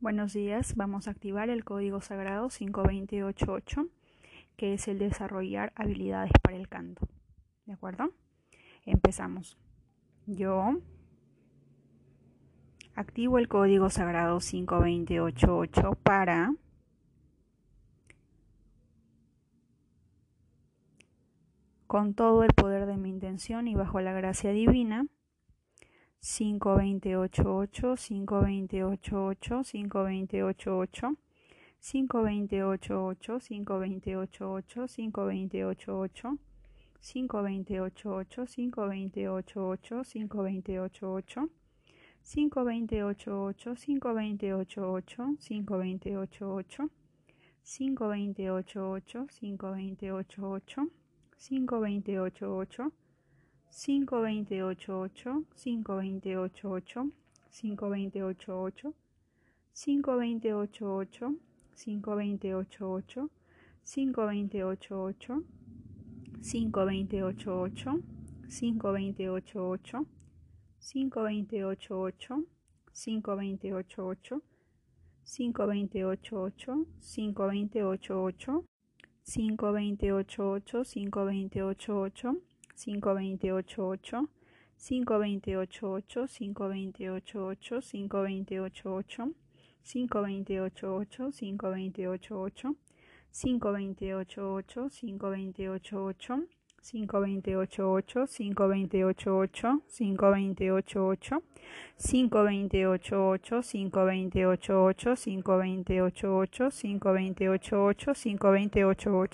Buenos días, vamos a activar el código sagrado 5288, que es el desarrollar habilidades para el canto. ¿De acuerdo? Empezamos. Yo activo el código sagrado 5288 para con todo el poder de mi intención y bajo la gracia divina 5288, 5288, 5288, 5288, 5288, 5288, 5288, 5288, 5288, 5288, 5288, 5288, 5288, 5288, 5288, 5288, 5288, 5288, 5288, 5288, 5288, 5288, 5288, 5288, 5288, 5288, 5288, 5288, 5288, 5288, 5288, 5288, 5288, 5288, 5288, 5288, 5288, 5288, 5288, 5288, 5288, 5288, 5288, 5288, 5288, 5288.